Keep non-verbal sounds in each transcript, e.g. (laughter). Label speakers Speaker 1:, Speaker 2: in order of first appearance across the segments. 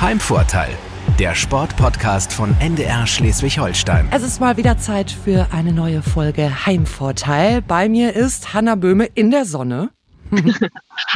Speaker 1: Heimvorteil, der Sportpodcast von NDR Schleswig-Holstein.
Speaker 2: Es ist mal wieder Zeit für eine neue Folge Heimvorteil. Bei mir ist Hanna Böhme in der Sonne. (laughs)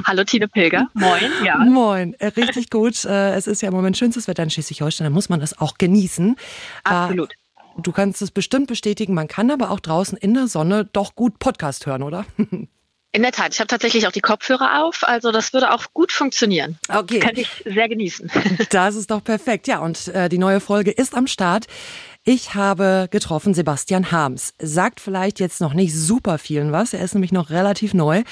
Speaker 3: Hallo Tine Pilger. Moin.
Speaker 2: Ja. Moin. Äh, richtig gut. Äh, es ist ja im Moment schönstes Wetter in Schleswig-Holstein. Da muss man das auch genießen.
Speaker 3: Absolut.
Speaker 2: Du kannst es bestimmt bestätigen. Man kann aber auch draußen in der Sonne doch gut Podcast hören, oder? (laughs)
Speaker 3: In der Tat, ich habe tatsächlich auch die Kopfhörer auf, also das würde auch gut funktionieren.
Speaker 2: Okay.
Speaker 3: Kann ich sehr genießen. (laughs)
Speaker 2: Das ist doch perfekt. Ja, und äh, die neue Folge ist am Start. Ich habe getroffen Sebastian Harms. Sagt vielleicht jetzt noch nicht super vielen was. Er ist nämlich noch relativ neu.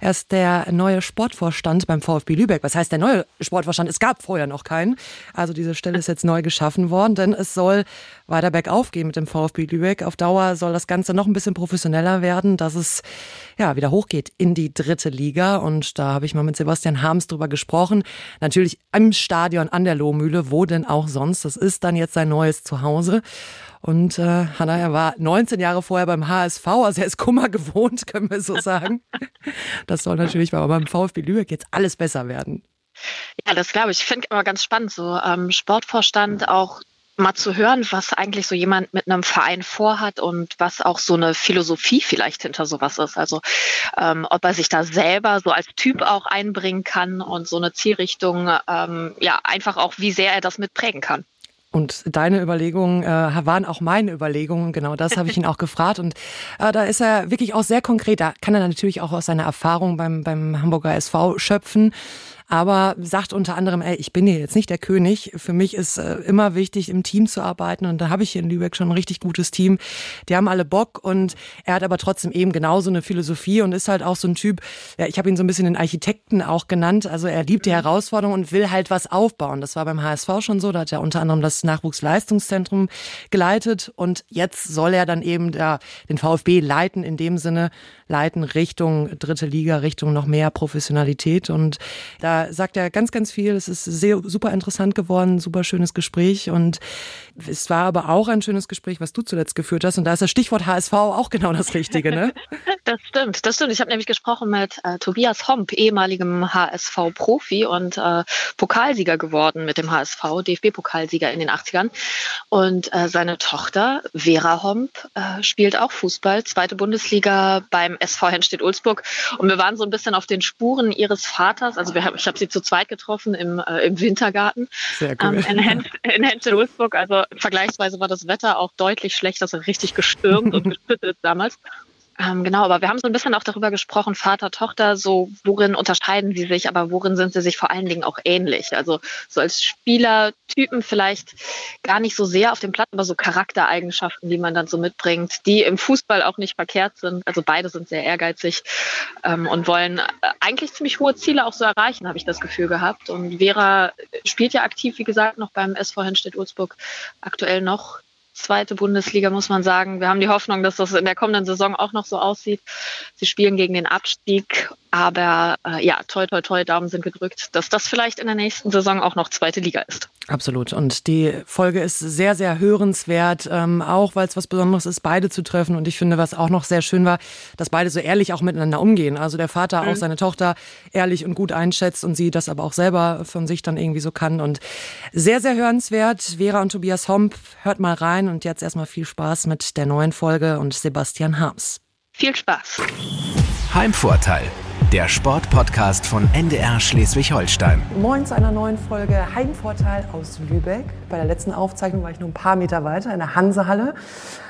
Speaker 2: Er ist der neue Sportvorstand beim VfB Lübeck. Was heißt der neue Sportvorstand? Es gab vorher noch keinen. Also diese Stelle ist jetzt neu geschaffen worden, denn es soll weiter bergauf gehen mit dem VfB Lübeck. Auf Dauer soll das Ganze noch ein bisschen professioneller werden, dass es ja wieder hochgeht in die dritte Liga. Und da habe ich mal mit Sebastian Harms drüber gesprochen. Natürlich im Stadion an der Lohmühle, wo denn auch sonst. Das ist dann jetzt sein neues Zuhause. Und äh, Hanna, er war 19 Jahre vorher beim HSV, also er ist Kummer gewohnt, (laughs) können wir so sagen. Das soll natürlich beim VfB Lübeck jetzt alles besser werden.
Speaker 3: Ja, das glaube ich. Ich finde immer ganz spannend, so ähm, Sportvorstand auch mal zu hören, was eigentlich so jemand mit einem Verein vorhat und was auch so eine Philosophie vielleicht hinter sowas ist. Also ähm, ob er sich da selber so als Typ auch einbringen kann und so eine Zielrichtung, ähm, ja, einfach auch, wie sehr er das mitprägen kann.
Speaker 2: Und deine Überlegungen äh, waren auch meine Überlegungen. Genau das habe ich ihn auch gefragt. Und äh, da ist er wirklich auch sehr konkret. Da kann er natürlich auch aus seiner Erfahrung beim, beim Hamburger SV schöpfen aber sagt unter anderem, ey, ich bin hier jetzt nicht der König. Für mich ist äh, immer wichtig, im Team zu arbeiten und da habe ich hier in Lübeck schon ein richtig gutes Team. Die haben alle Bock und er hat aber trotzdem eben genauso eine Philosophie und ist halt auch so ein Typ, ja, ich habe ihn so ein bisschen den Architekten auch genannt. Also er liebt die mhm. Herausforderung und will halt was aufbauen. Das war beim HSV schon so, da hat er unter anderem das Nachwuchsleistungszentrum geleitet und jetzt soll er dann eben da den VfB leiten, in dem Sinne leiten Richtung dritte Liga, Richtung noch mehr Professionalität und da sagt er ganz, ganz viel. Es ist sehr super interessant geworden, super schönes Gespräch und es war aber auch ein schönes Gespräch, was du zuletzt geführt hast und da ist das Stichwort HSV auch genau das Richtige, ne? (laughs)
Speaker 3: das stimmt, das stimmt. Ich habe nämlich gesprochen mit äh, Tobias Homp, ehemaligem HSV-Profi und äh, Pokalsieger geworden mit dem HSV, DFB-Pokalsieger in den 80ern und äh, seine Tochter Vera Homp äh, spielt auch Fußball, zweite Bundesliga beim SV Henstedt-Ulzburg und wir waren so ein bisschen auf den Spuren ihres Vaters, also wir haben ich habe sie zu zweit getroffen im, äh, im Wintergarten
Speaker 2: Sehr cool.
Speaker 3: ähm, in, Hen in Henschel-Ulzburg. Also vergleichsweise war das Wetter auch deutlich schlechter, also richtig gestürmt und (laughs) geschüttet damals. Ähm, genau, aber wir haben so ein bisschen auch darüber gesprochen, Vater, Tochter, so worin unterscheiden sie sich, aber worin sind sie sich vor allen Dingen auch ähnlich? Also so als Spielertypen vielleicht gar nicht so sehr auf dem Platz, aber so Charaktereigenschaften, die man dann so mitbringt, die im Fußball auch nicht verkehrt sind. Also beide sind sehr ehrgeizig ähm, und wollen äh, eigentlich ziemlich hohe Ziele auch so erreichen, habe ich das Gefühl gehabt. Und Vera spielt ja aktiv, wie gesagt, noch beim SV Henstedt-Ulzburg aktuell noch zweite Bundesliga, muss man sagen. Wir haben die Hoffnung, dass das in der kommenden Saison auch noch so aussieht. Sie spielen gegen den Abstieg, aber äh, ja, toi, toi, toi, Daumen sind gedrückt, dass das vielleicht in der nächsten Saison auch noch zweite Liga ist.
Speaker 2: Absolut. Und die Folge ist sehr, sehr hörenswert, ähm, auch weil es was Besonderes ist, beide zu treffen. Und ich finde, was auch noch sehr schön war, dass beide so ehrlich auch miteinander umgehen. Also der Vater mhm. auch seine Tochter ehrlich und gut einschätzt und sie das aber auch selber von sich dann irgendwie so kann. Und sehr, sehr hörenswert. Vera und Tobias Homp, hört mal rein und jetzt erstmal viel Spaß mit der neuen Folge und Sebastian Harms.
Speaker 3: Viel Spaß.
Speaker 1: Heimvorteil der Sportpodcast von NDR Schleswig-Holstein.
Speaker 2: Moin zu einer neuen Folge Heimvorteil aus Lübeck. Bei der letzten Aufzeichnung war ich nur ein paar Meter weiter in der Hansehalle.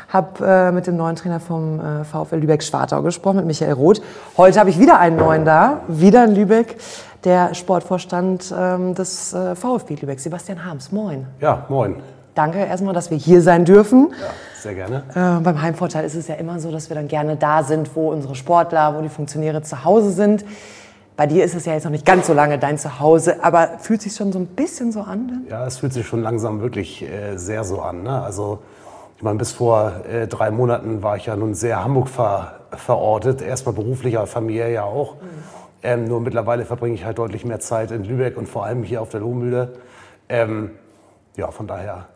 Speaker 2: Habe äh, mit dem neuen Trainer vom äh, VfL Lübeck-Schwartau gesprochen, mit Michael Roth. Heute habe ich wieder einen neuen da, wieder in Lübeck, der Sportvorstand ähm, des äh, VfB Lübeck, Sebastian Harms. Moin.
Speaker 4: Ja, moin.
Speaker 2: Danke erstmal, dass wir hier sein dürfen.
Speaker 4: Ja, sehr gerne.
Speaker 2: Äh, beim Heimvorteil ist es ja immer so, dass wir dann gerne da sind, wo unsere Sportler, wo die Funktionäre zu Hause sind. Bei dir ist es ja jetzt noch nicht ganz so lange dein Zuhause, aber fühlt sich schon so ein bisschen so an? Denn?
Speaker 4: Ja, es fühlt sich schon langsam wirklich äh, sehr so an. Ne? Also ich meine, bis vor äh, drei Monaten war ich ja nun sehr Hamburg ver verortet, erstmal beruflich, aber Familie ja auch. Mhm. Ähm, nur mittlerweile verbringe ich halt deutlich mehr Zeit in Lübeck und vor allem hier auf der Lohmühle. Ähm, ja, von daher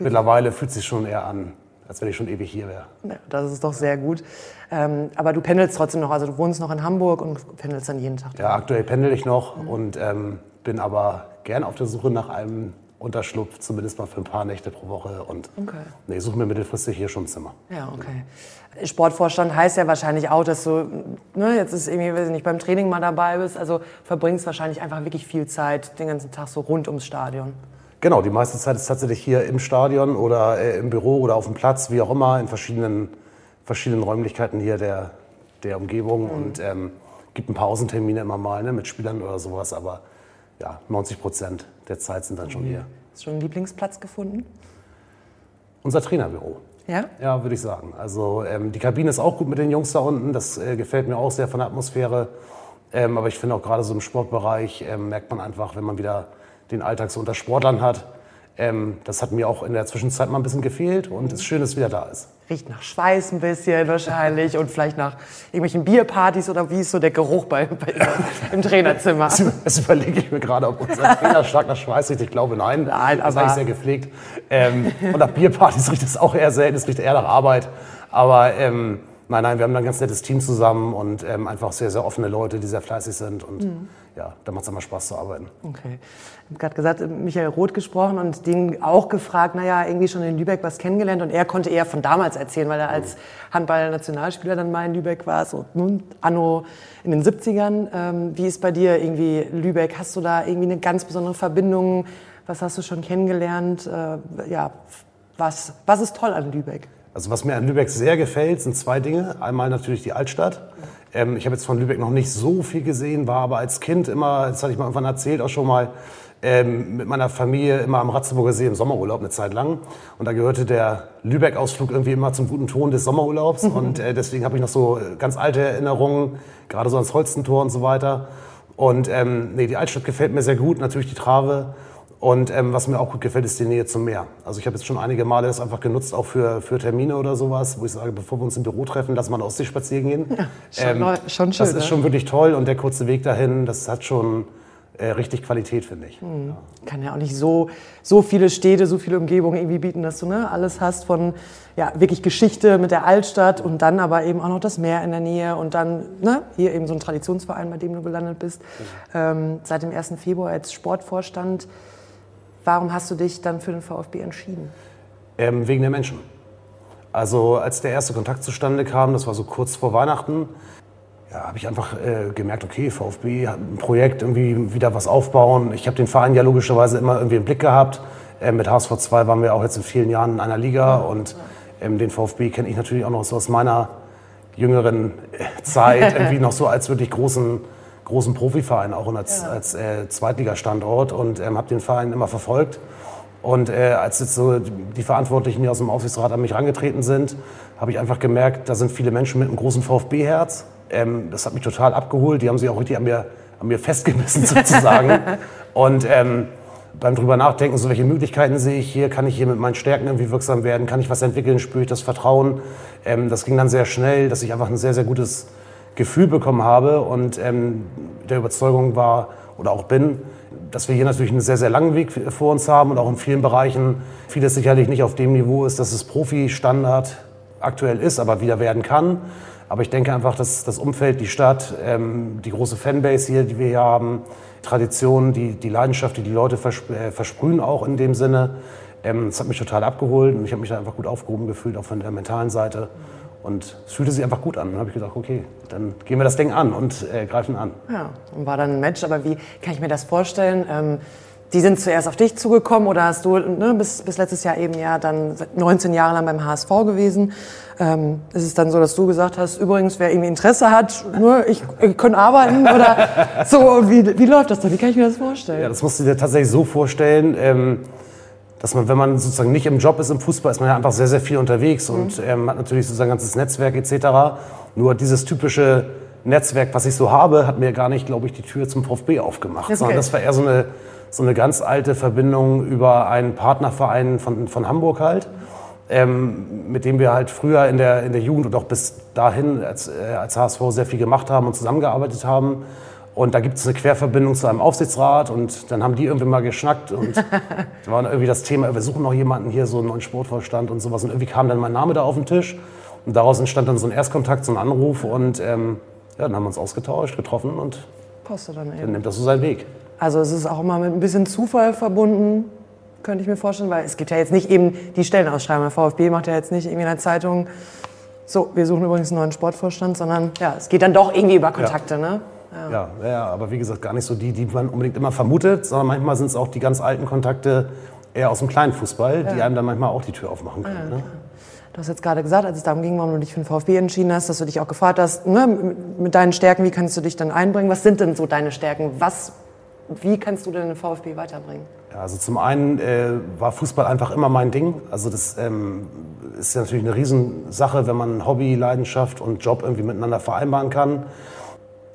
Speaker 4: Mittlerweile fühlt es sich schon eher an, als wenn ich schon ewig hier wäre.
Speaker 2: Ja, das ist doch sehr gut. Ähm, aber du pendelst trotzdem noch, also du wohnst noch in Hamburg und pendelst dann jeden Tag?
Speaker 4: Ja, aktuell pendel ich noch mhm. und ähm, bin aber gern auf der Suche nach einem Unterschlupf, zumindest mal für ein paar Nächte pro Woche. Und
Speaker 2: Okay.
Speaker 4: nee, suche mir mittelfristig hier schon ein Zimmer.
Speaker 2: Ja, okay. Sportvorstand heißt ja wahrscheinlich auch, dass du, ne, jetzt ist irgendwie, weiß ich nicht, beim Training mal dabei bist, also verbringst wahrscheinlich einfach wirklich viel Zeit den ganzen Tag so rund ums Stadion.
Speaker 4: Genau, die meiste Zeit ist tatsächlich hier im Stadion oder äh, im Büro oder auf dem Platz, wie auch immer, in verschiedenen, verschiedenen Räumlichkeiten hier der, der Umgebung. Und ähm, gibt ein paar Außentermine immer mal ne, mit Spielern oder sowas, aber ja, 90 Prozent der Zeit sind dann schon hier.
Speaker 2: Hast du schon einen Lieblingsplatz gefunden?
Speaker 4: Unser Trainerbüro.
Speaker 2: Ja?
Speaker 4: Ja, würde ich sagen. Also ähm, die Kabine ist auch gut mit den Jungs da unten. Das äh, gefällt mir auch sehr von der Atmosphäre. Ähm, aber ich finde auch gerade so im Sportbereich ähm, merkt man einfach, wenn man wieder den Alltag so unter Sportlern hat. Ähm, das hat mir auch in der Zwischenzeit mal ein bisschen gefehlt und es ist schön, dass es wieder da ist.
Speaker 2: Riecht nach Schweiß ein bisschen wahrscheinlich und vielleicht nach irgendwelchen Bierpartys oder wie ist so der Geruch bei, bei (laughs) im Trainerzimmer?
Speaker 4: Das überlege ich mir gerade, ob unser Trainer stark nach Schweiß riecht. Ich glaube nein.
Speaker 2: Nein,
Speaker 4: das ist
Speaker 2: aber-
Speaker 4: eigentlich sehr gepflegt. Ähm, und nach Bierpartys (laughs) riecht es auch eher selten. Es riecht eher nach Arbeit. Aber ähm, nein, nein, wir haben da ein ganz nettes Team zusammen und ähm, einfach sehr, sehr offene Leute, die sehr fleißig sind. Und
Speaker 2: Mhm.
Speaker 4: ja, da macht es immer Spaß zu arbeiten.
Speaker 2: Okay. Ich habe gerade gesagt, Michael Roth gesprochen und den auch gefragt, naja, irgendwie schon in Lübeck was kennengelernt und er konnte eher von damals erzählen, weil er als Handball-Nationalspieler dann mal in Lübeck war, so nun, anno in den 70ern. Ähm, wie ist bei dir irgendwie Lübeck? Hast du da irgendwie eine ganz besondere Verbindung? Was hast du schon kennengelernt? Äh, ja, was, was ist toll an Lübeck?
Speaker 4: Also was mir an Lübeck sehr gefällt, sind zwei Dinge. Einmal natürlich die Altstadt. Ähm, ich habe jetzt von Lübeck noch nicht so viel gesehen, war aber als Kind immer, das hatte ich mal irgendwann erzählt, auch schon mal ähm, mit meiner Familie immer am Ratzeburger See im Sommerurlaub eine Zeit lang. Und da gehörte der Lübeck-Ausflug irgendwie immer zum guten Ton des Sommerurlaubs. Und äh, deswegen habe ich noch so äh, ganz alte Erinnerungen, gerade so ans Holstentor und so weiter. Und ähm, nee, die Altstadt gefällt mir sehr gut, natürlich die Trave. Und ähm, was mir auch gut gefällt, ist die Nähe zum Meer. Also ich habe jetzt schon einige Male das einfach genutzt, auch für, für Termine oder sowas, wo ich sage, bevor wir uns im Büro treffen, lass mal eine Ostsee spazieren gehen.
Speaker 2: schon neu- schon schön,
Speaker 4: Das ist
Speaker 2: ne?
Speaker 4: schon wirklich toll und der kurze Weg dahin, das hat schon äh, richtig Qualität, finde ich.
Speaker 2: Hm. Kann ja auch nicht so, so viele Städte, so viele Umgebungen irgendwie bieten, dass du ne, alles hast von ja, wirklich Geschichte mit der Altstadt und dann aber eben auch noch das Meer in der Nähe und dann ne, hier eben so ein Traditionsverein, bei dem du gelandet bist. Ähm, seit dem 1. Februar als Sportvorstand. Warum hast du dich dann für den VfB entschieden?
Speaker 4: Ähm, wegen der Menschen. Also als der erste Kontakt zustande kam, das war so kurz vor Weihnachten, ja, habe ich einfach äh, gemerkt, okay, VfB hat ein Projekt, irgendwie wieder was aufbauen. Ich habe den Verein ja logischerweise immer irgendwie im Blick gehabt. Ähm, mit HSV 2 waren wir auch jetzt in vielen Jahren in einer Liga und ähm, den VfB kenne ich natürlich auch noch so aus meiner jüngeren äh, Zeit, (laughs) irgendwie noch so als wirklich großen, großen Profiverein, auch und als, als äh, Zweitligastandort und ähm, habe den Verein immer verfolgt. Und äh, als jetzt so die Verantwortlichen hier aus dem Aufsichtsrat an mich herangetreten sind, habe ich einfach gemerkt, da sind viele Menschen mit einem großen VfB-Herz. Ähm, das hat mich total abgeholt. Die haben sich auch richtig an mir, an mir festgebissen (laughs) sozusagen. Und ähm, beim drüber nachdenken, so welche Möglichkeiten sehe ich hier, kann ich hier mit meinen Stärken irgendwie wirksam werden, kann ich was entwickeln, spüre ich das Vertrauen. Ähm, das ging dann sehr schnell, dass ich einfach ein sehr, sehr gutes Gefühl bekommen habe und ähm, der Überzeugung war oder auch bin, dass wir hier natürlich einen sehr, sehr langen Weg vor uns haben und auch in vielen Bereichen vieles sicherlich nicht auf dem Niveau ist, dass es Profi-Standard aktuell ist, aber wieder werden kann. Aber ich denke einfach, dass das Umfeld, die Stadt, ähm, die große Fanbase hier, die wir hier haben, Tradition, die, die Leidenschaft, die die Leute versp äh, versprühen auch in dem Sinne, ähm, das hat mich total abgeholt und ich habe mich da einfach gut aufgehoben gefühlt, auch von der mentalen Seite. Und es fühlte sich einfach gut an. Dann habe ich gedacht, okay, dann gehen wir das Ding an und äh, greifen an.
Speaker 2: Ja, und war dann ein Match, aber wie kann ich mir das vorstellen? Ähm, die sind zuerst auf dich zugekommen oder hast du ne, bis, bis letztes Jahr eben ja dann seit 19 Jahre lang beim HSV gewesen? Ähm, ist es dann so, dass du gesagt hast, übrigens, wer irgendwie Interesse hat, nur ich, ich kann arbeiten oder (laughs) so? Wie, wie läuft das dann? Wie kann ich mir das vorstellen?
Speaker 4: Ja, das musst du dir tatsächlich so vorstellen, ähm, dass man, wenn man sozusagen nicht im Job ist im Fußball, ist man ja einfach sehr, sehr viel unterwegs und ähm, hat natürlich sozusagen ein ganzes Netzwerk etc. Nur dieses typische Netzwerk, was ich so habe, hat mir gar nicht, glaube ich, die Tür zum VfB aufgemacht.
Speaker 2: Okay.
Speaker 4: Sondern das war eher so eine, so eine ganz alte Verbindung über einen Partnerverein von, von Hamburg halt. Ähm, mit dem wir halt früher in der, in der Jugend und auch bis dahin als, äh, als HSV sehr viel gemacht haben und zusammengearbeitet haben. Und da gibt es eine Querverbindung zu einem Aufsichtsrat und dann haben die irgendwie mal geschnackt und (laughs) da war dann irgendwie das Thema, wir suchen noch jemanden hier, so einen neuen Sportvorstand und sowas. Und irgendwie kam dann mein Name da auf den Tisch und daraus entstand dann so ein Erstkontakt, so ein Anruf und ähm, ja, dann haben wir uns ausgetauscht, getroffen und
Speaker 2: Passt dann
Speaker 4: dann
Speaker 2: eben.
Speaker 4: nimmt das so seinen Weg.
Speaker 2: Also es ist auch immer mit ein bisschen Zufall verbunden. könnte ich mir vorstellen, weil es gibt ja jetzt nicht eben die Stellenausschreibung. Der VfB macht ja jetzt nicht irgendwie in der Zeitung, so, wir suchen übrigens einen neuen Sportvorstand, sondern ja, es geht dann doch irgendwie über Kontakte,
Speaker 4: ja.
Speaker 2: ne?
Speaker 4: Ja. ja. Ja, aber wie gesagt, gar nicht so die, die man unbedingt immer vermutet, sondern manchmal sind es auch die ganz alten Kontakte eher aus dem kleinen Fußball, die einem dann manchmal auch die Tür aufmachen können. Ne?
Speaker 2: Du hast jetzt gerade gesagt, als es darum ging, warum du dich für den VfB entschieden hast, dass du dich auch gefragt hast, ne, mit deinen Stärken, wie kannst du dich dann einbringen? Was sind denn so deine Stärken? Was, wie kannst du denn den VfB weiterbringen?
Speaker 4: Ja, also zum einen äh, war Fußball einfach immer mein Ding. Also das ähm, ist ja natürlich eine Riesensache, wenn man Hobby, Leidenschaft und Job irgendwie miteinander vereinbaren kann.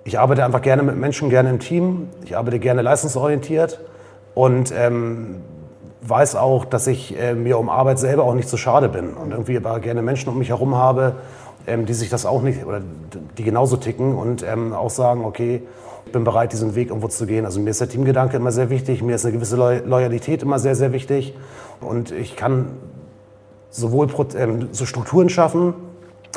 Speaker 4: Ich arbeite einfach gerne mit Menschen, gerne im Team. Ich arbeite gerne leistungsorientiert und ähm, weiß auch, dass ich äh, mir um Arbeit selber auch nicht so schade bin und irgendwie aber gerne Menschen um mich herum habe, ähm, die sich das auch nicht oder die genauso ticken und ähm, auch sagen, okay, ich bin bereit, diesen Weg irgendwo zu gehen. Also mir ist der Teamgedanke immer sehr wichtig, mir ist eine gewisse Loyalität immer sehr, sehr wichtig und ich kann sowohl ähm, so Strukturen schaffen,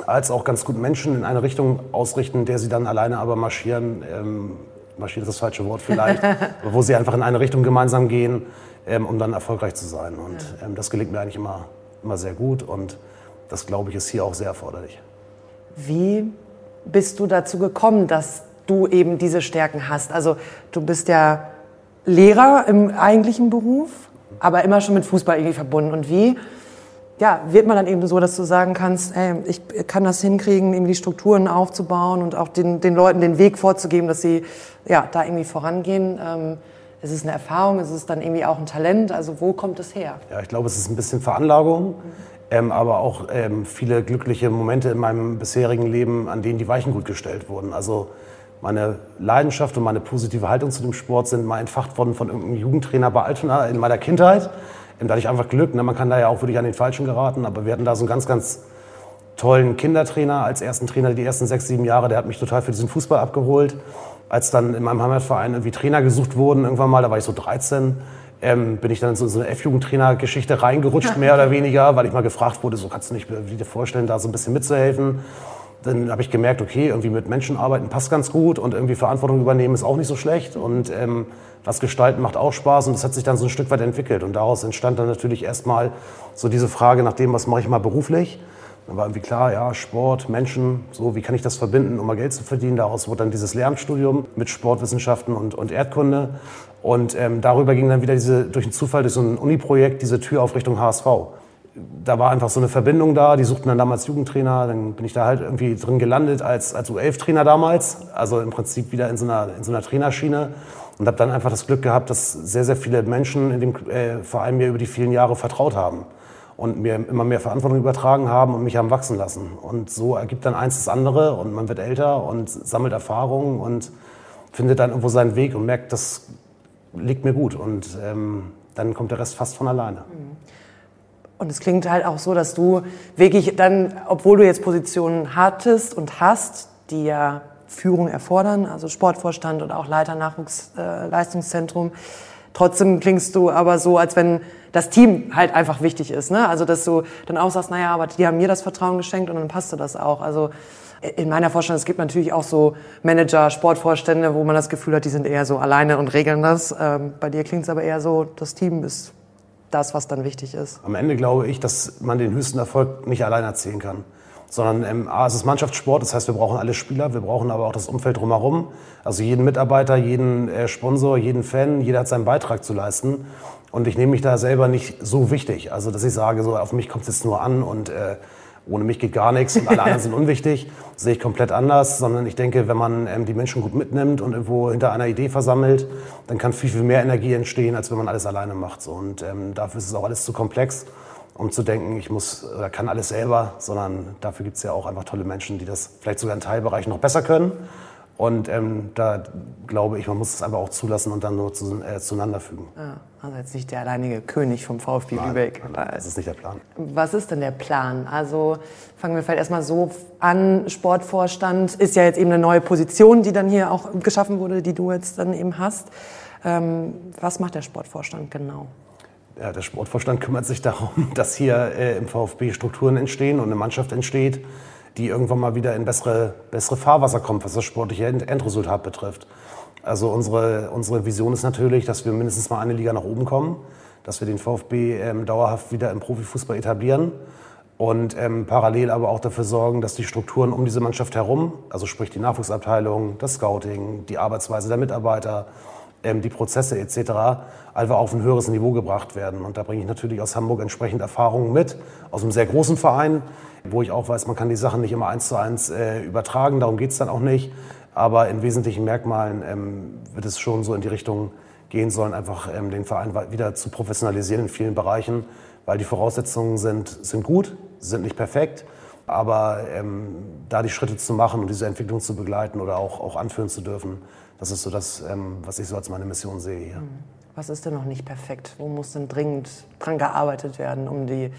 Speaker 4: als auch ganz gut Menschen in eine Richtung ausrichten, der sie dann alleine aber marschieren, ähm, marschieren ist das falsche Wort vielleicht, (laughs) wo sie einfach in eine Richtung gemeinsam gehen, ähm, um dann erfolgreich zu sein. Und ähm, das gelingt mir eigentlich immer, immer sehr gut und das, glaube ich, ist hier auch sehr erforderlich.
Speaker 2: Wie bist du dazu gekommen, dass du eben diese Stärken hast? Also du bist ja Lehrer im eigentlichen Beruf, aber immer schon mit Fußball irgendwie verbunden. Und wie ja, wird man dann eben so, dass du sagen kannst, ey, ich kann das hinkriegen, eben die Strukturen aufzubauen und auch den, den Leuten den Weg vorzugeben, dass sie ja, da irgendwie vorangehen. Ähm, ist es eine Erfahrung? Ist es dann irgendwie auch ein Talent? Also wo kommt es her?
Speaker 4: Ja, ich glaube, es ist ein bisschen Veranlagung, mhm. ähm, aber auch ähm, viele glückliche Momente in meinem bisherigen Leben, an denen die Weichen gut gestellt wurden. Also meine Leidenschaft und meine positive Haltung zu dem Sport sind mal entfacht worden von irgendeinem Jugendtrainer bei Altona in meiner Kindheit da hatte ich einfach Glück. Ne? Man kann da ja auch wirklich an den Falschen geraten. Aber wir hatten da so einen ganz, ganz tollen Kindertrainer als ersten Trainer die ersten sechs, sieben Jahre. Der hat mich total für diesen Fußball abgeholt. Als dann in meinem Heimatverein irgendwie Trainer gesucht wurden, irgendwann mal, da war ich so 13, ähm, bin ich dann in so eine F-Jugendtrainer-Geschichte reingerutscht, mehr oder weniger, weil ich mal gefragt wurde, so kannst du nicht dir vorstellen, da so ein bisschen mitzuhelfen. Dann habe ich gemerkt, okay, irgendwie mit Menschen arbeiten passt ganz gut und irgendwie Verantwortung übernehmen ist auch nicht so schlecht. Und ähm, was gestalten macht auch Spaß und das hat sich dann so ein Stück weit entwickelt. Und daraus entstand dann natürlich erstmal so diese Frage nach dem, was mache ich mal beruflich. Dann war irgendwie klar, ja, Sport, Menschen, so, wie kann ich das verbinden, um mal Geld zu verdienen. Daraus wurde dann dieses Lehramtsstudium mit Sportwissenschaften und, und Erdkunde. Und ähm, darüber ging dann wieder diese, durch einen Zufall, durch so ein Uni-Projekt, diese Tür auf Richtung HSV. Da war einfach so eine Verbindung da. Die suchten dann damals Jugendtrainer. Dann bin ich da halt irgendwie drin gelandet als, als U11-Trainer damals. Also im Prinzip wieder in so einer, in so einer Trainerschiene und habe dann einfach das Glück gehabt, dass sehr, sehr viele Menschen in dem äh, Verein mir über die vielen Jahre vertraut haben und mir immer mehr Verantwortung übertragen haben und mich haben wachsen lassen. Und so ergibt dann eins das andere und man wird älter und sammelt Erfahrungen und findet dann irgendwo seinen Weg und merkt, das liegt mir gut und ähm, dann kommt der Rest fast von alleine. Mhm.
Speaker 2: Und es klingt halt auch so, dass du wirklich dann, obwohl du jetzt Positionen hattest und hast, die ja Führung erfordern, also Sportvorstand oder auch Leiter Nachwuchsleistungszentrum. Äh, Trotzdem klingst du aber so, als wenn das Team halt einfach wichtig ist. Ne? Also dass du dann auch sagst, naja, aber die haben mir das Vertrauen geschenkt und dann passte das auch. Also in meiner Vorstellung, es gibt natürlich auch so Manager, Sportvorstände, wo man das Gefühl hat, die sind eher so alleine und regeln das. Ähm, bei dir klingt es aber eher so, das Team ist das, was dann wichtig ist.
Speaker 4: Am Ende glaube ich, dass man den höchsten Erfolg nicht allein erzielen kann sondern ähm, A, es ist Mannschaftssport, das heißt, wir brauchen alle Spieler, wir brauchen aber auch das Umfeld drumherum, also jeden Mitarbeiter, jeden äh, Sponsor, jeden Fan, jeder hat seinen Beitrag zu leisten und ich nehme mich da selber nicht so wichtig, also dass ich sage, so auf mich kommt es jetzt nur an und äh, ohne mich geht gar nichts und alle anderen sind unwichtig, (laughs) sehe ich komplett anders, sondern ich denke, wenn man ähm, die Menschen gut mitnimmt und irgendwo hinter einer Idee versammelt, dann kann viel, viel mehr Energie entstehen, als wenn man alles alleine macht. So. Und ähm, dafür ist es auch alles zu komplex um zu denken, ich muss oder kann alles selber, sondern dafür gibt es ja auch einfach tolle Menschen, die das vielleicht sogar in Teilbereichen noch besser können. Und ähm, da glaube ich, man muss es einfach auch zulassen und dann nur zu, äh, zueinander fügen.
Speaker 2: Ja, also jetzt nicht der alleinige König vom VfB
Speaker 4: nein,
Speaker 2: Lübeck.
Speaker 4: Nein, das ist nicht der Plan.
Speaker 2: Was ist denn der Plan? Also fangen wir vielleicht erstmal so an. Sportvorstand ist ja jetzt eben eine neue Position, die dann hier auch geschaffen wurde, die du jetzt dann eben hast. Ähm, was macht der Sportvorstand genau?
Speaker 4: Ja, der Sportvorstand kümmert sich darum, (laughs) dass hier äh, im VfB Strukturen entstehen und eine Mannschaft entsteht, die irgendwann mal wieder in bessere, bessere Fahrwasser kommt, was das sportliche Endresultat betrifft. Also unsere, unsere Vision ist natürlich, dass wir mindestens mal eine Liga nach oben kommen, dass wir den VfB ähm, dauerhaft wieder im Profifußball etablieren und ähm, parallel aber auch dafür sorgen, dass die Strukturen um diese Mannschaft herum, also sprich die Nachwuchsabteilung, das Scouting, die Arbeitsweise der Mitarbeiter, ähm, die Prozesse etc. einfach auf ein höheres Niveau gebracht werden. Und da bringe ich natürlich aus Hamburg entsprechend Erfahrungen mit, aus einem sehr großen Verein, wo ich auch weiß, man kann die Sachen nicht immer eins zu eins äh, übertragen, darum geht es dann auch nicht. Aber in wesentlichen Merkmalen ähm, wird es schon so in die Richtung gehen sollen, einfach ähm, den Verein wieder zu professionalisieren in vielen Bereichen, weil die Voraussetzungen sind, sind gut, sind nicht perfekt. Aber ähm, da die Schritte zu machen und diese Entwicklung zu begleiten oder auch, auch anführen zu dürfen, das ist so das, ähm, was ich so als meine Mission sehe hier. Mhm.
Speaker 2: Was ist denn noch nicht perfekt? Wo muss denn dringend dran gearbeitet werden, um die,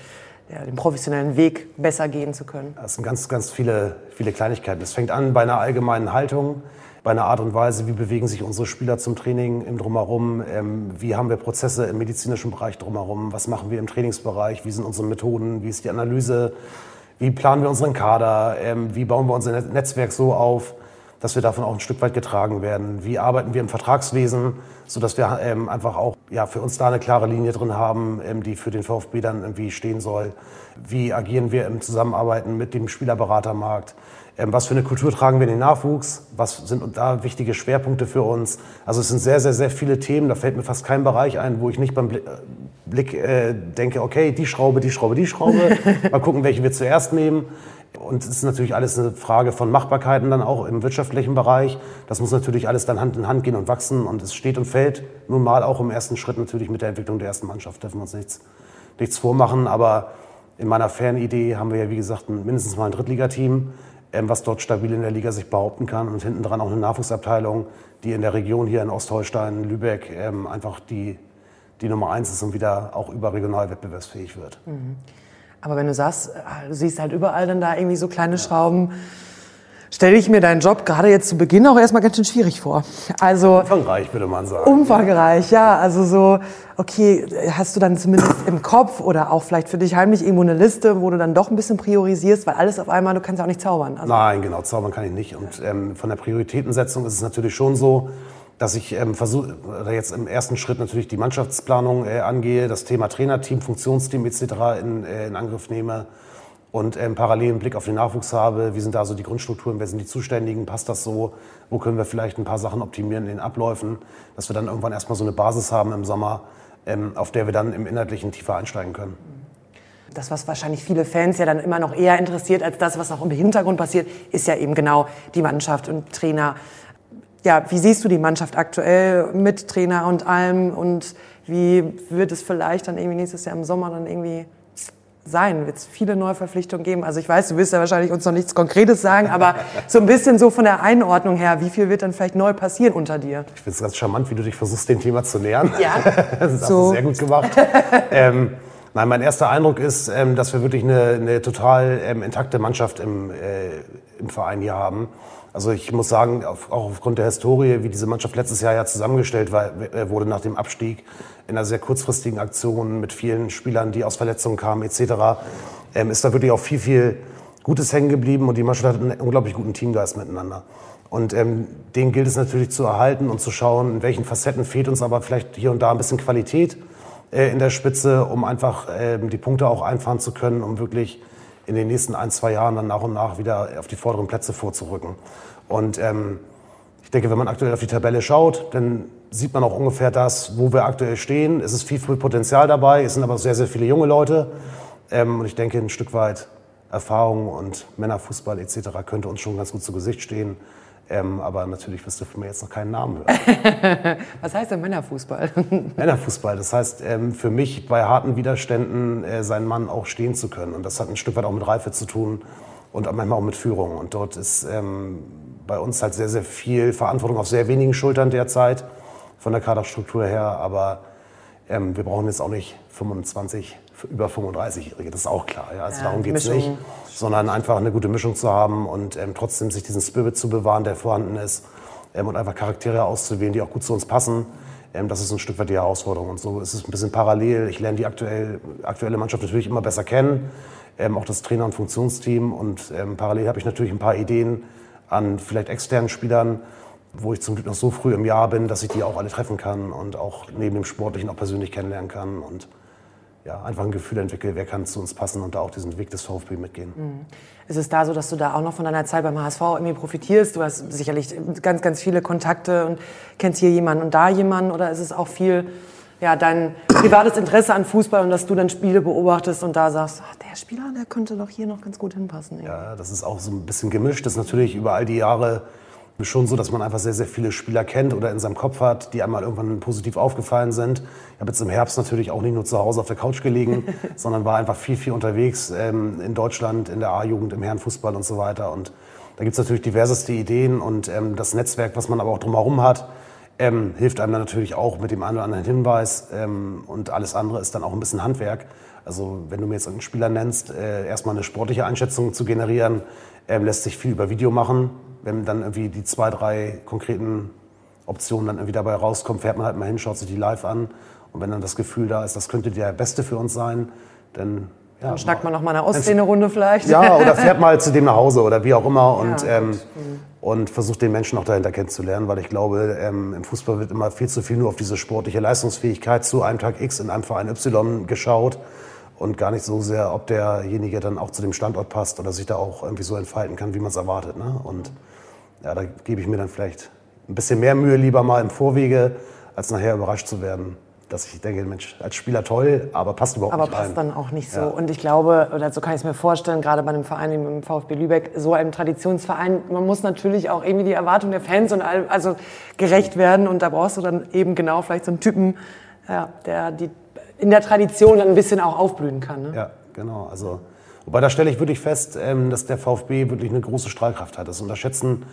Speaker 2: ja, den professionellen Weg besser gehen zu können?
Speaker 4: Das sind ganz, ganz viele, viele Kleinigkeiten. Es fängt an bei einer allgemeinen Haltung, bei einer Art und Weise, wie bewegen sich unsere Spieler zum Training im Drumherum, ähm, wie haben wir Prozesse im medizinischen Bereich drumherum, was machen wir im Trainingsbereich, wie sind unsere Methoden, wie ist die Analyse, wie planen wir unseren Kader, ähm, wie bauen wir unser Netzwerk so auf, dass wir davon auch ein Stück weit getragen werden. Wie arbeiten wir im Vertragswesen, sodass wir ähm, einfach auch ja, für uns da eine klare Linie drin haben, ähm, die für den VfB dann irgendwie stehen soll. Wie agieren wir im Zusammenarbeiten mit dem Spielerberatermarkt? Ähm, was für eine Kultur tragen wir in den Nachwuchs? Was sind da wichtige Schwerpunkte für uns? Also es sind sehr, sehr, sehr viele Themen. Da fällt mir fast kein Bereich ein, wo ich nicht beim Blick äh, denke, okay, die Schraube, die Schraube, die Schraube. (laughs) Mal gucken, welche wir zuerst nehmen. Und es ist natürlich alles eine Frage von Machbarkeiten dann auch im wirtschaftlichen Bereich. Das muss natürlich alles dann Hand in Hand gehen und wachsen. Und es steht und fällt nun mal auch im ersten Schritt natürlich mit der Entwicklung der ersten Mannschaft. Dürfen wir uns nichts, nichts vormachen. Aber in meiner Fernidee haben wir ja, wie gesagt, mindestens mal ein Drittligateam, ähm, was dort stabil in der Liga sich behaupten kann. Und hinten dran auch eine Nachwuchsabteilung, die in der Region hier in Ostholstein, Lübeck ähm, einfach die, die Nummer eins ist und wieder auch überregional wettbewerbsfähig wird. Mhm.
Speaker 2: Aber wenn du sagst, äh, du siehst halt überall dann da irgendwie so kleine Schrauben, stelle ich mir deinen Job gerade jetzt zu Beginn auch erstmal ganz schön schwierig vor.
Speaker 4: Also umfangreich würde man sagen.
Speaker 2: Umfangreich, ja. Also so, okay, hast du dann zumindest im Kopf oder auch vielleicht für dich heimlich irgendwo eine Liste, wo du dann doch ein bisschen priorisierst, weil alles auf einmal, du kannst ja auch nicht zaubern.
Speaker 4: Also Nein, genau, zaubern kann ich nicht. Und ähm, von der Prioritätensetzung ist es natürlich schon so, dass ich ähm, versuche, jetzt im ersten Schritt natürlich die Mannschaftsplanung äh, angehe, das Thema Trainerteam, Funktionsteam etc. in, äh, in Angriff nehme und ähm, parallel einen Blick auf den Nachwuchs habe. Wie sind da so die Grundstrukturen? Wer sind die Zuständigen? Passt das so? Wo können wir vielleicht ein paar Sachen optimieren in den Abläufen? Dass wir dann irgendwann erstmal so eine Basis haben im Sommer, ähm, auf der wir dann im Inhaltlichen tiefer einsteigen können.
Speaker 2: Das, was wahrscheinlich viele Fans ja dann immer noch eher interessiert als das, was auch im Hintergrund passiert, ist ja eben genau die Mannschaft und Trainer ja, wie siehst du die Mannschaft aktuell mit Trainer und allem und wie wird es vielleicht dann irgendwie nächstes Jahr im Sommer dann irgendwie sein? Wird es viele Neuverpflichtungen geben? Also ich weiß, du wirst ja wahrscheinlich uns noch nichts Konkretes sagen, aber (laughs) so ein bisschen so von der Einordnung her, wie viel wird dann vielleicht neu passieren unter dir?
Speaker 4: Ich finde es ganz charmant, wie du dich versuchst, dem Thema zu nähern.
Speaker 2: Ja, (laughs)
Speaker 4: das hast so. du sehr gut gemacht. (laughs) ähm, nein, mein erster Eindruck ist, ähm, dass wir wirklich eine, eine total ähm, intakte Mannschaft im, äh, im Verein hier haben. Also ich muss sagen, auch aufgrund der Historie, wie diese Mannschaft letztes Jahr ja zusammengestellt war, äh, wurde nach dem Abstieg in einer sehr kurzfristigen Aktion mit vielen Spielern, die aus Verletzungen kamen etc., ähm, ist da wirklich auch viel, viel Gutes hängen geblieben und die Mannschaft hat einen unglaublich guten Teamgeist miteinander. Und ähm, den gilt es natürlich zu erhalten und zu schauen, in welchen Facetten fehlt uns aber vielleicht hier und da ein bisschen Qualität äh, in der Spitze, um einfach äh, die Punkte auch einfahren zu können, um wirklich in den nächsten ein, zwei Jahren dann nach und nach wieder auf die vorderen Plätze vorzurücken. Und ähm, ich denke, wenn man aktuell auf die Tabelle schaut, dann sieht man auch ungefähr das, wo wir aktuell stehen. Es ist viel, viel Potenzial dabei, es sind aber sehr, sehr viele junge Leute. Ähm, und ich denke, ein Stück weit Erfahrung und Männerfußball etc. könnte uns schon ganz gut zu Gesicht stehen. Ähm, aber natürlich wirst du von mir jetzt noch keinen Namen
Speaker 2: hören. (laughs) Was heißt denn Männerfußball? (laughs)
Speaker 4: Männerfußball, das heißt ähm, für mich bei harten Widerständen äh, seinen Mann auch stehen zu können. Und das hat ein Stück weit auch mit Reife zu tun und manchmal auch mit Führung. Und dort ist ähm, bei uns halt sehr, sehr viel Verantwortung auf sehr wenigen Schultern derzeit von der Kaderstruktur her. Aber ähm, wir brauchen jetzt auch nicht 25 über 35-Jährige, das ist auch klar. Ja? Also ja, darum geht es nicht, sondern einfach eine gute Mischung zu haben und ähm, trotzdem sich diesen Spirit zu bewahren, der vorhanden ist ähm, und einfach Charaktere auszuwählen, die auch gut zu uns passen. Ähm, das ist ein Stück weit die Herausforderung und so ist es ein bisschen parallel. Ich lerne die aktuell, aktuelle Mannschaft natürlich immer besser kennen, ähm, auch das Trainer- und Funktionsteam und ähm, parallel habe ich natürlich ein paar Ideen an vielleicht externen Spielern, wo ich zum Glück noch so früh im Jahr bin, dass ich die auch alle treffen kann und auch neben dem Sportlichen auch persönlich kennenlernen kann und ja, einfach ein Gefühl entwickle, wer kann zu uns passen und da auch diesen Weg des VfB mitgehen. Mhm.
Speaker 2: Ist es da so, dass du da auch noch von deiner Zeit beim HSV irgendwie profitierst? Du hast sicherlich ganz, ganz viele Kontakte und kennst hier jemanden und da jemanden oder ist es auch viel ja, dein privates Interesse an Fußball und dass du dann Spiele beobachtest und da sagst, ach, der Spieler, der könnte doch hier noch ganz gut hinpassen.
Speaker 4: Ey. Ja, das ist auch so ein bisschen gemischt. Das ist natürlich über all die Jahre schon so, dass man einfach sehr, sehr viele Spieler kennt oder in seinem Kopf hat, die einmal irgendwann positiv aufgefallen sind. Ich habe jetzt im Herbst natürlich auch nicht nur zu Hause auf der Couch gelegen, (laughs) sondern war einfach viel, viel unterwegs ähm, in Deutschland, in der A-Jugend, im Herrenfußball und so weiter. Und da gibt es natürlich diverseste Ideen und ähm, das Netzwerk, was man aber auch drumherum hat, ähm, hilft einem dann natürlich auch mit dem einen oder anderen Hinweis ähm, und alles andere ist dann auch ein bisschen Handwerk. Also wenn du mir jetzt einen Spieler nennst, äh, erstmal eine sportliche Einschätzung zu generieren, ähm, lässt sich viel über Video machen wenn dann irgendwie die zwei, drei konkreten Optionen dann irgendwie dabei rauskommen, fährt man halt mal hin, schaut sich die live an. Und wenn dann das Gefühl da ist, das könnte der Beste für uns sein, dann
Speaker 2: ja, dann schnackt man noch mal eine Ostsee eine Runde vielleicht.
Speaker 4: Ja, oder (laughs) fährt mal zu dem nach Hause oder wie auch immer und, ja, ähm, und versucht den Menschen auch dahinter kennenzulernen, weil ich glaube, ähm, im Fußball wird immer viel zu viel nur auf diese sportliche Leistungsfähigkeit zu einem Tag X in einem Verein Y geschaut und gar nicht so sehr, ob derjenige dann auch zu dem Standort passt oder sich da auch irgendwie so entfalten kann, wie man es erwartet. Ne? Und ja, da gebe ich mir dann vielleicht ein bisschen mehr Mühe lieber mal im Vorwege, als nachher überrascht zu werden dass ich denke, Mensch, als Spieler toll, aber passt überhaupt
Speaker 2: aber
Speaker 4: nicht
Speaker 2: rein. Aber passt dann auch nicht so. Ja. Und ich glaube, oder so kann ich es mir vorstellen, gerade bei einem Verein wie dem VfB Lübeck, so einem Traditionsverein, man muss natürlich auch irgendwie die Erwartungen der Fans und all, also gerecht werden. Und da brauchst du dann eben genau vielleicht so einen Typen, ja, der die in der Tradition dann ein bisschen auch aufblühen kann. Ne?
Speaker 4: Ja, genau. Also Wobei da stelle ich wirklich fest, ähm, dass der VfB wirklich eine große Strahlkraft hat. Das unterschätzen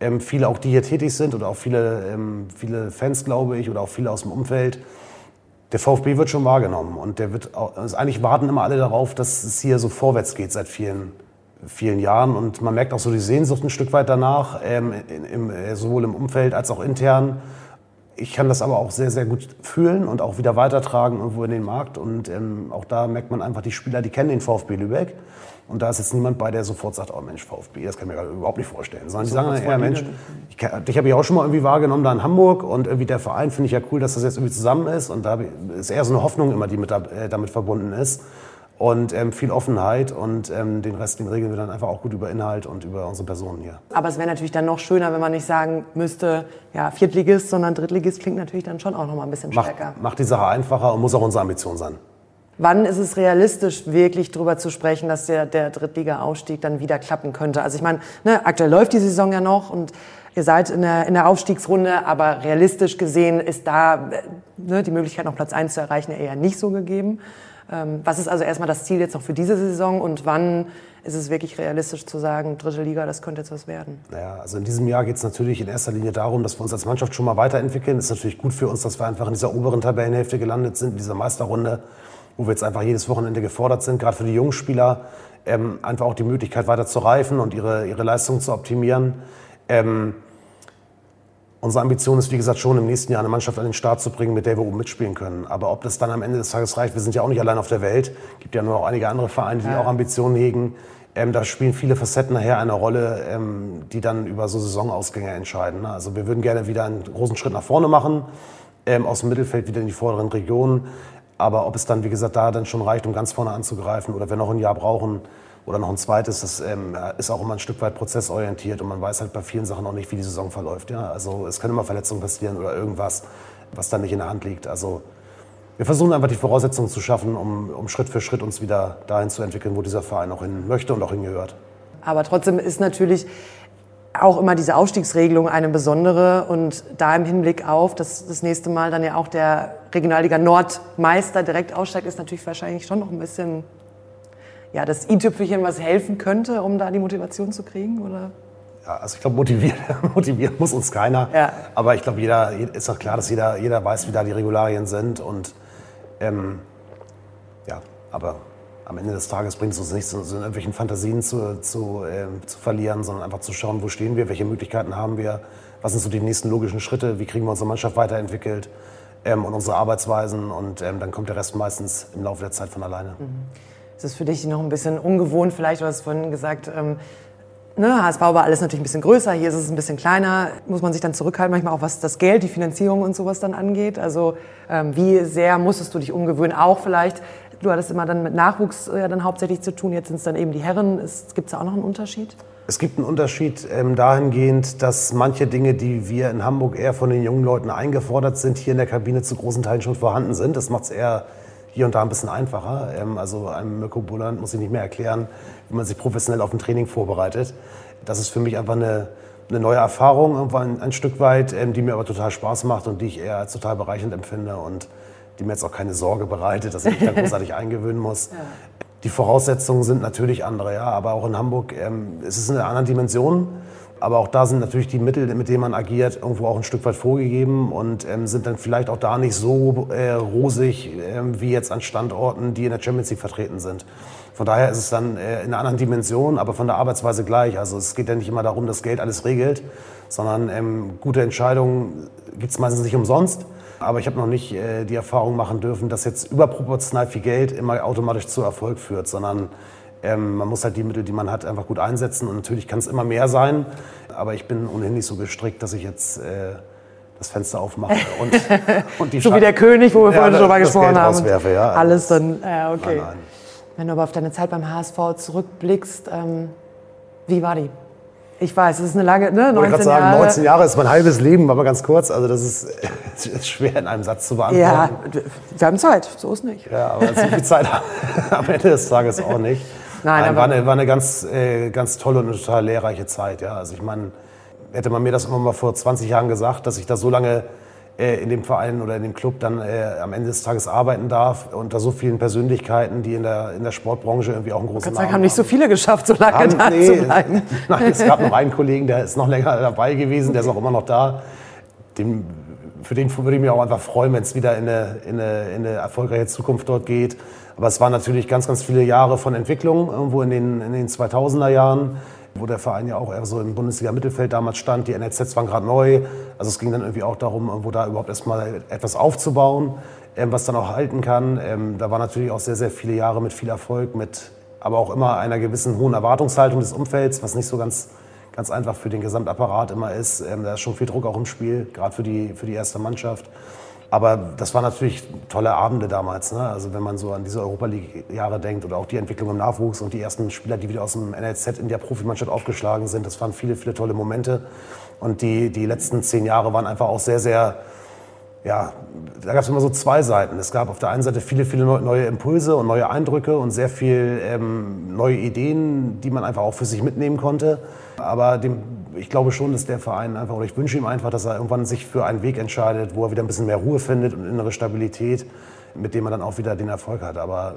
Speaker 4: ähm, viele auch, die hier tätig sind oder auch viele, ähm, viele Fans, glaube ich, oder auch viele aus dem Umfeld. Der VfB wird schon wahrgenommen und der wird auch, also eigentlich warten immer alle darauf, dass es hier so vorwärts geht seit vielen, vielen Jahren und man merkt auch so die Sehnsucht ein Stück weit danach, ähm, im, äh, sowohl im Umfeld als auch intern. Ich kann das aber auch sehr, sehr gut fühlen und auch wieder weitertragen irgendwo in den Markt. Und ähm, auch da merkt man einfach, die Spieler, die kennen den VfB Lübeck. Und da ist jetzt niemand bei, der sofort sagt, oh Mensch, VfB, das kann ich mir überhaupt nicht vorstellen. Sondern die sagen dann eher, Mensch, ich, dich habe ich auch schon mal irgendwie wahrgenommen da in Hamburg und irgendwie der Verein finde ich ja cool, dass das jetzt irgendwie zusammen ist. Und da ist eher so eine Hoffnung immer, die mit äh, damit verbunden ist und ähm, viel Offenheit und ähm, den Rest, den regeln wir dann einfach auch gut über Inhalt und über unsere Personen hier.
Speaker 2: Aber es wäre natürlich dann noch schöner, wenn man nicht sagen müsste, ja, Viertligist, sondern Drittligist klingt natürlich dann schon auch noch mal ein bisschen stärker.
Speaker 4: Macht, macht die Sache einfacher und muss auch unsere Ambition sein.
Speaker 2: Wann ist es realistisch, wirklich darüber zu sprechen, dass der, der Drittliga-Aufstieg dann wieder klappen könnte? Also ich meine, ne, aktuell läuft die Saison ja noch und ihr seid in der, in der Aufstiegsrunde, aber realistisch gesehen ist da ne, die Möglichkeit, noch Platz 1 zu erreichen, eher nicht so gegeben. Ähm, was ist also erstmal das Ziel jetzt noch für diese Saison und wann ist es wirklich realistisch zu sagen, dritte Liga, das könnte jetzt was werden?
Speaker 4: Naja, also in diesem Jahr geht es natürlich in erster Linie darum, dass wir uns als Mannschaft schon mal weiterentwickeln. Es ist natürlich gut für uns, dass wir einfach in dieser oberen Tabellenhälfte gelandet sind, in dieser Meisterrunde, wo wir jetzt einfach jedes Wochenende gefordert sind, gerade für die jungen Spieler, ähm, einfach auch die Möglichkeit weiter zu reifen und ihre, ihre Leistung zu optimieren. Ähm, Unsere Ambition ist, wie gesagt, schon im nächsten Jahr eine Mannschaft an den Start zu bringen, mit der wir oben mitspielen können. Aber ob das dann am Ende des Tages reicht, wir sind ja auch nicht allein auf der Welt. Es gibt ja nur auch einige andere Vereine, die ja. auch Ambitionen hegen. Ähm, da spielen viele Facetten nachher eine Rolle, ähm, die dann über so Saisonausgänge entscheiden. Ne? Also wir würden gerne wieder einen großen Schritt nach vorne machen, ähm, aus dem Mittelfeld wieder in die vorderen Regionen. Aber ob es dann, wie gesagt, da dann schon reicht, um ganz vorne anzugreifen oder wir noch ein Jahr brauchen, oder noch ein zweites, das ähm, ist auch immer ein Stück weit prozessorientiert und man weiß halt bei vielen Sachen auch nicht, wie die Saison verläuft. Ja? Also es können immer Verletzungen passieren oder irgendwas, was dann nicht in der Hand liegt. Also wir versuchen einfach die Voraussetzungen zu schaffen, um, um Schritt für Schritt uns wieder dahin zu entwickeln, wo dieser Verein auch hin möchte und auch hingehört.
Speaker 2: Aber trotzdem ist natürlich auch immer diese Aufstiegsregelung eine besondere und da im Hinblick auf, dass das nächste Mal dann ja auch der Regionalliga Nordmeister direkt aussteigt, ist natürlich wahrscheinlich schon noch ein bisschen ja, das i-Tüpfelchen, was helfen könnte, um da die Motivation zu kriegen? Oder?
Speaker 4: Ja, also ich glaube, motivieren, (laughs) motivieren muss uns keiner. Ja. Aber ich glaube, jeder ist doch klar, dass jeder, jeder weiß, wie da die Regularien sind. Und ähm, ja, aber am Ende des Tages bringt es uns nichts, so in irgendwelchen Fantasien zu, zu, äh, zu verlieren, sondern einfach zu schauen, wo stehen wir, welche Möglichkeiten haben wir, was sind so die nächsten logischen Schritte, wie kriegen wir unsere Mannschaft weiterentwickelt ähm, und unsere Arbeitsweisen. Und ähm, dann kommt der Rest meistens im Laufe der Zeit von alleine. Mhm.
Speaker 2: Ist es für dich noch ein bisschen ungewohnt? Vielleicht, du hast vorhin gesagt, ähm, ne, HSV war alles natürlich ein bisschen größer, hier ist es ein bisschen kleiner. Muss man sich dann zurückhalten, manchmal auch was das Geld, die Finanzierung und sowas dann angeht? Also ähm, wie sehr musstest du dich umgewöhnen? Auch vielleicht, du hattest immer dann mit Nachwuchs ja, dann hauptsächlich zu tun, jetzt sind es dann eben die Herren. Gibt es da auch noch einen Unterschied?
Speaker 4: Es gibt einen Unterschied ähm, dahingehend, dass manche Dinge, die wir in Hamburg eher von den jungen Leuten eingefordert sind, hier in der Kabine zu großen Teilen schon vorhanden sind. Das macht es eher hier und da ein bisschen einfacher. Ähm, also einem Mirko Bulland muss ich nicht mehr erklären, wie man sich professionell auf ein Training vorbereitet. Das ist für mich einfach eine, eine neue Erfahrung, ein, ein Stück weit, ähm, die mir aber total Spaß macht und die ich eher als total bereichernd empfinde und die mir jetzt auch keine Sorge bereitet, dass ich mich da (laughs) großartig eingewöhnen muss. Ja. Die Voraussetzungen sind natürlich andere, ja, aber auch in Hamburg ähm, ist es in einer anderen Dimension. Aber auch da sind natürlich die Mittel, mit denen man agiert, irgendwo auch ein Stück weit vorgegeben und ähm, sind dann vielleicht auch da nicht so äh, rosig äh, wie jetzt an Standorten, die in der Champions League vertreten sind. Von daher ist es dann äh, in einer anderen Dimension, aber von der Arbeitsweise gleich. Also es geht ja nicht immer darum, dass Geld alles regelt, sondern ähm, gute Entscheidungen gibt es meistens nicht umsonst. Aber ich habe noch nicht äh, die Erfahrung machen dürfen, dass jetzt überproportional viel Geld immer automatisch zu Erfolg führt, sondern ähm, man muss halt die Mittel, die man hat, einfach gut einsetzen. Und natürlich kann es immer mehr sein. Aber ich bin ohnehin nicht so gestrickt, dass ich jetzt äh, das Fenster aufmache (laughs) und,
Speaker 2: und die So wie der König, wo wir ja, vorhin schon drüber gesprochen Geld haben.
Speaker 4: Rauswerfe, ja.
Speaker 2: Alles dann, ja, okay. Nein, nein. Wenn du aber auf deine Zeit beim HSV zurückblickst, ähm, wie war die? Ich weiß, es ist eine lange, ne, 19
Speaker 4: ich sagen, Jahre. 19 Jahre ist mein halbes Leben, aber ganz kurz, also das ist, (laughs) ist, schwer in einem Satz zu beantworten.
Speaker 2: Ja, wir haben Zeit, so ist nicht.
Speaker 4: Ja, aber so viel Zeit (laughs) (laughs) am Ende des Tages auch nicht. Nein, Nein war, eine, war eine ganz, äh, ganz tolle und total lehrreiche Zeit. Ja. Also ich meine, hätte man mir das immer mal vor 20 Jahren gesagt, dass ich da so lange in dem Verein oder in dem Club dann äh, am Ende des Tages arbeiten darf, unter so vielen Persönlichkeiten, die in der, in der Sportbranche irgendwie auch einen großen Namen
Speaker 2: haben. haben nicht so viele geschafft, so lange haben, da nee, zu (laughs) bleiben.
Speaker 4: Nein, es gab noch einen Kollegen, der ist noch länger dabei gewesen, der ist auch immer noch da. Dem, für den würde ich mich auch einfach freuen, wenn es wieder in eine, in, eine, in eine erfolgreiche Zukunft dort geht. Aber es waren natürlich ganz, ganz viele Jahre von Entwicklung, irgendwo in den, in den 2000er Jahren, wo der Verein ja auch eher so im Bundesliga-Mittelfeld damals stand. Die NLZs waren gerade neu. Also es ging dann irgendwie auch darum, irgendwo da überhaupt erstmal etwas aufzubauen, ähm, was dann auch halten kann. Ähm, da waren natürlich auch sehr, sehr viele Jahre mit viel Erfolg, mit aber auch immer einer gewissen hohen Erwartungshaltung des Umfelds, was nicht so ganz, ganz einfach für den Gesamtapparat immer ist. Ähm, da ist schon viel Druck auch im Spiel, gerade für die, für die erste Mannschaft. Aber das waren natürlich tolle Abende damals. Ne? Also wenn man so an diese Europa League-Jahre denkt oder auch die Entwicklung im Nachwuchs und die ersten Spieler, die wieder aus dem NLZ in der Profimannschaft aufgeschlagen sind, das waren viele, viele tolle Momente. Und die, die letzten zehn Jahre waren einfach auch sehr, sehr, ja, da gab es immer so zwei Seiten. Es gab auf der einen Seite viele, viele neue Impulse und neue Eindrücke und sehr viel ähm, neue Ideen, die man einfach auch für sich mitnehmen konnte. Aber dem ich glaube schon, dass der Verein einfach, oder ich wünsche ihm einfach, dass er irgendwann sich für einen Weg entscheidet, wo er wieder ein bisschen mehr Ruhe findet und innere Stabilität, mit dem er dann auch wieder den Erfolg hat. Aber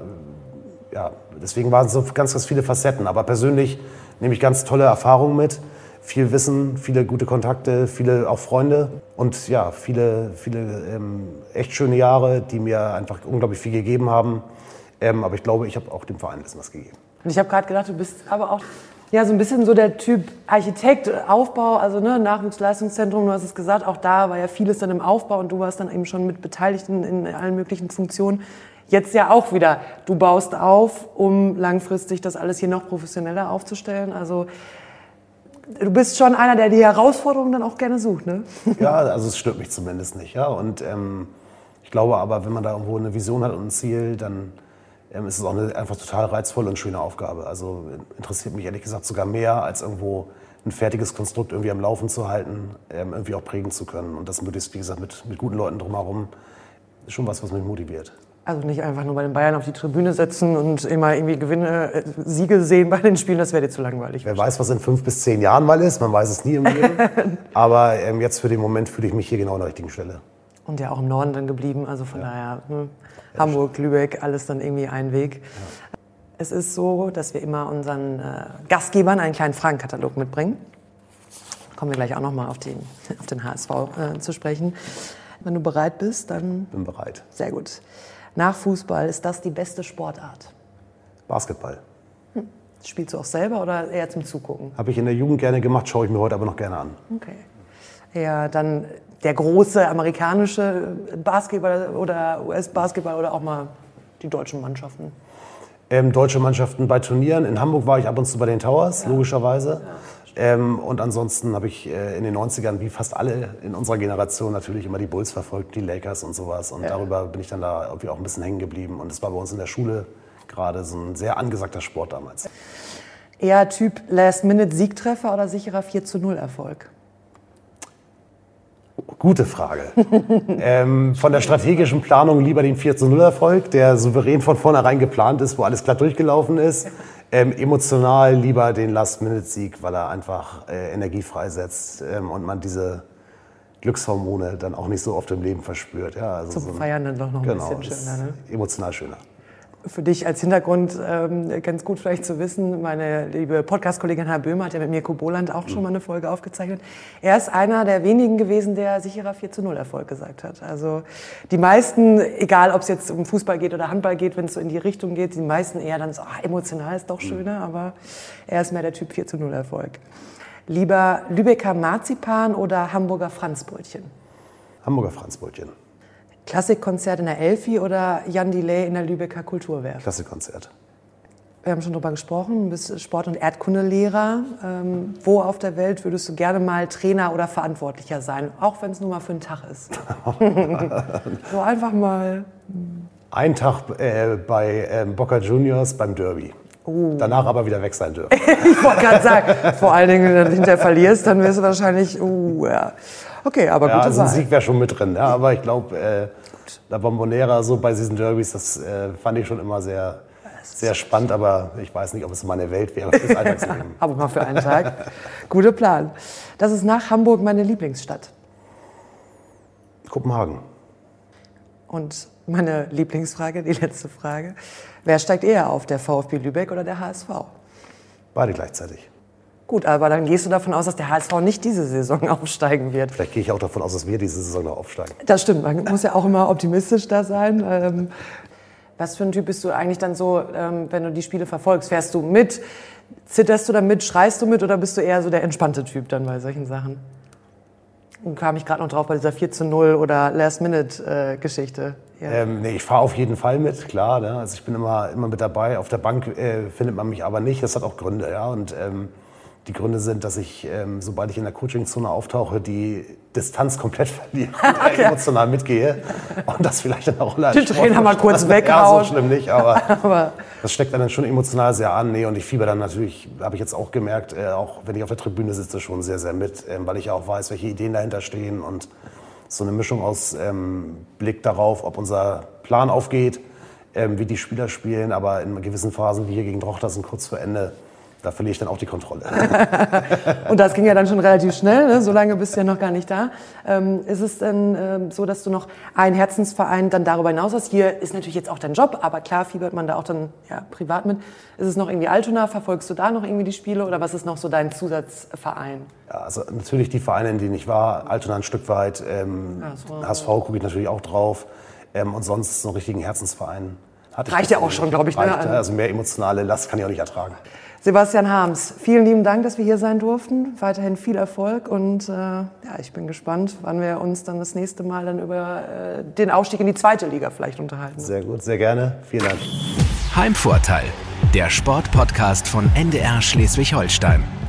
Speaker 4: ja, deswegen waren es so ganz, ganz viele Facetten. Aber persönlich nehme ich ganz tolle Erfahrungen mit. Viel Wissen, viele gute Kontakte, viele auch Freunde und ja, viele, viele ähm, echt schöne Jahre, die mir einfach unglaublich viel gegeben haben. Ähm, aber ich glaube, ich habe auch dem Verein ein bisschen was gegeben.
Speaker 2: Und ich habe gerade gedacht, du bist aber auch ja, so ein bisschen so der Typ Architekt, Aufbau, also ne, Nachwuchsleistungszentrum, du hast es gesagt, auch da war ja vieles dann im Aufbau und du warst dann eben schon mit beteiligt in, in allen möglichen Funktionen. Jetzt ja auch wieder, du baust auf, um langfristig das alles hier noch professioneller aufzustellen. Also du bist schon einer, der die Herausforderungen dann auch gerne sucht, ne?
Speaker 4: Ja, also es stört mich zumindest nicht, ja. Und ähm, ich glaube aber, wenn man da irgendwo eine Vision hat und ein Ziel, dann ähm, ist es auch eine einfach total reizvolle und schöne Aufgabe. Also interessiert mich ehrlich gesagt sogar mehr, als irgendwo ein fertiges Konstrukt irgendwie am Laufen zu halten, ähm, irgendwie auch prägen zu können. Und das möglichst, wie gesagt, mit, mit guten Leuten drumherum, ist schon was, was mich motiviert.
Speaker 2: Also nicht einfach nur bei den Bayern auf die Tribüne setzen und immer irgendwie Gewinne, äh, Siege sehen bei den Spielen, das wäre dir zu langweilig.
Speaker 4: Wer weiß, was in fünf bis zehn Jahren mal ist, man weiß es nie im Leben. (laughs) Aber ähm, jetzt für den Moment fühle ich mich hier genau an der richtigen Stelle.
Speaker 2: Und ja auch im Norden dann geblieben, also von ja. daher. Hm. Hamburg, Lübeck, alles dann irgendwie ein Weg. Ja. Es ist so, dass wir immer unseren äh, Gastgebern einen kleinen Fragenkatalog mitbringen. Kommen wir gleich auch nochmal auf den, (laughs) auf den HSV äh, zu sprechen. Wenn du bereit bist, dann.
Speaker 4: Bin bereit.
Speaker 2: Sehr gut. Nach Fußball ist das die beste Sportart?
Speaker 4: Basketball.
Speaker 2: Hm. Spielst du auch selber oder eher zum Zugucken?
Speaker 4: Habe ich in der Jugend gerne gemacht, schaue ich mir heute aber noch gerne an.
Speaker 2: Okay. Ja, dann der große amerikanische Basketball oder US-Basketball oder auch mal die deutschen Mannschaften?
Speaker 4: ähm, deutsche Mannschaften bei Turnieren. In Hamburg war ich ab und zu bei den Towers, ja. logischerweise. Ja. Ähm, und ansonsten habe ich äh, in den 90ern, wie fast alle in unserer Generation, natürlich immer die Bulls verfolgt, die Lakers und sowas. Und ja. darüber bin ich dann da irgendwie auch ein bisschen hängen geblieben. Und es war bei uns in der Schule gerade so ein sehr angesagter Sport damals.
Speaker 2: Eher Typ Last-Minute-Siegtreffer oder sicherer 4 zu 0 Erfolg?
Speaker 4: Gute Frage. (laughs) ähm, von der strategischen Planung lieber den 4 zu 0 Erfolg, der souverän von vornherein geplant ist, wo alles glatt durchgelaufen ist. Ähm, emotional lieber den Last-Minute-Sieg, weil er einfach äh, Energie freisetzt ähm, und man diese Glückshormone dann auch nicht so oft im Leben verspürt. Ja,
Speaker 2: also Zum so ein, Feiern dann doch noch ein genau, bisschen schöner. Ne?
Speaker 4: Emotional schöner
Speaker 2: für dich als Hintergrund ähm, ganz gut vielleicht zu wissen, meine liebe Podcast-Kollegin Herr Böhmer hat ja mit Mirko Boland auch schon mal eine Folge aufgezeichnet. Er ist einer der wenigen gewesen, der sicherer 4 zu 0 Erfolg gesagt hat. Also die meisten, egal ob es jetzt um Fußball geht oder Handball geht, wenn es so in die Richtung geht, die meisten eher dann so, ach, emotional ist doch schöner, aber er ist mehr der Typ 4 zu 0 Erfolg. Lieber Lübecker Marzipan oder Hamburger Franzbrötchen?
Speaker 4: Hamburger Franzbrötchen.
Speaker 2: Klassikkonzert in der Elfi oder Jan Delay in der Lübecker Kulturwerft?
Speaker 4: Klassikkonzert.
Speaker 2: Wir haben schon darüber gesprochen, du bist Sport- und Erdkundelehrer. Ähm, wo auf der Welt würdest du gerne mal Trainer oder Verantwortlicher sein, auch wenn es nur mal für einen Tag ist? (laughs) so einfach mal.
Speaker 4: Ein Tag äh, bei äh, Boca Juniors beim Derby. Uh. Danach aber wieder weg sein dürfen. (laughs)
Speaker 2: ich wollte gerade sagen, vor allen Dingen, wenn du hinterher verlierst, dann wirst du wahrscheinlich, uh, ja. Okay, aber
Speaker 4: ja, also ein Sieg wäre schon mit drin. Ja, aber ich glaube, äh, La Bombonera so bei diesen Derbys, das äh, fand ich schon immer sehr, sehr spannend. Aber ich weiß nicht, ob es meine Welt wäre fürs Alltagsleben. (laughs)
Speaker 2: aber mal für einen Tag. Guter Plan. Das ist nach Hamburg meine Lieblingsstadt.
Speaker 4: Kopenhagen.
Speaker 2: Und meine Lieblingsfrage, die letzte Frage. Wer steigt eher auf, der VfB Lübeck oder der HSV?
Speaker 4: Beide gleichzeitig.
Speaker 2: Gut, aber dann gehst du davon aus, dass der HSV nicht diese Saison (laughs) aufsteigen wird.
Speaker 4: Vielleicht gehe ich auch davon aus, dass wir diese Saison noch aufsteigen.
Speaker 2: Das stimmt, man muss ja auch immer optimistisch da sein. Ähm, was für ein Typ bist du eigentlich dann so, ähm, wenn du die Spiele verfolgst? Fährst du mit? Zitterst du dann mit? Schreist du mit? Oder bist du eher so der entspannte Typ dann bei solchen Sachen? Und kam ich gerade noch drauf bei dieser 4 zu 0 oder Last-Minute-Geschichte.
Speaker 4: Ja. Ähm, nee, ich fahre auf jeden Fall mit, klar. Ne? Also ich bin immer, immer mit dabei. Auf der Bank äh, findet man mich aber nicht. Das hat auch Gründe, ja. Und ähm, die Gründe sind, dass ich, ähm, sobald ich in der Coachingzone auftauche, die Distanz komplett (laughs) verliere okay. (laughs) emotional mitgehe und das vielleicht in der Rolle
Speaker 2: Den Trainer mal kurz weghauen.
Speaker 4: Ja, so schlimm nicht, aber, (laughs) aber, das steckt dann schon emotional sehr an. Nee, und ich fieber dann natürlich, habe ich jetzt auch gemerkt, äh, auch wenn ich auf der Tribüne sitze, schon sehr, sehr mit, äh, weil ich auch weiß, welche Ideen dahinter stehen und so eine Mischung aus ähm, Blick darauf, ob unser Plan aufgeht, ähm, wie die Spieler spielen, aber in gewissen Phasen, wie hier gegen Drochtersen kurz vor Ende, da verliere ich dann auch die Kontrolle. (laughs)
Speaker 2: und das ging ja dann schon relativ schnell, ne? so lange bist du ja noch gar nicht da. Ähm, ist es denn ähm, so, dass du noch einen Herzensverein dann darüber hinaus hast? Hier ist natürlich jetzt auch dein Job, aber klar fiebert man da auch dann ja, privat mit. Ist es noch irgendwie Altona? Verfolgst du da noch irgendwie die Spiele oder was ist noch so dein Zusatzverein?
Speaker 4: Ja, also natürlich die Vereine, in denen ich war, Altona ein Stück weit, ähm, HSV, HSV gucke ich natürlich auch drauf ähm, und sonst so einen richtigen Herzensverein.
Speaker 2: Reicht ja auch schon, glaube ich.
Speaker 4: Ne? Reicht, ne? Also mehr emotionale Last kann ich auch nicht ertragen.
Speaker 2: Sebastian Harms, vielen lieben Dank, dass wir hier sein durften. Weiterhin viel Erfolg und äh, ja, ich bin gespannt, wann wir uns dann das nächste Mal dann über äh, den Aufstieg in die zweite Liga vielleicht unterhalten.
Speaker 4: Sehr gut, sehr gerne. Vielen Dank.
Speaker 1: Heimvorteil, der Sportpodcast von NDR Schleswig-Holstein.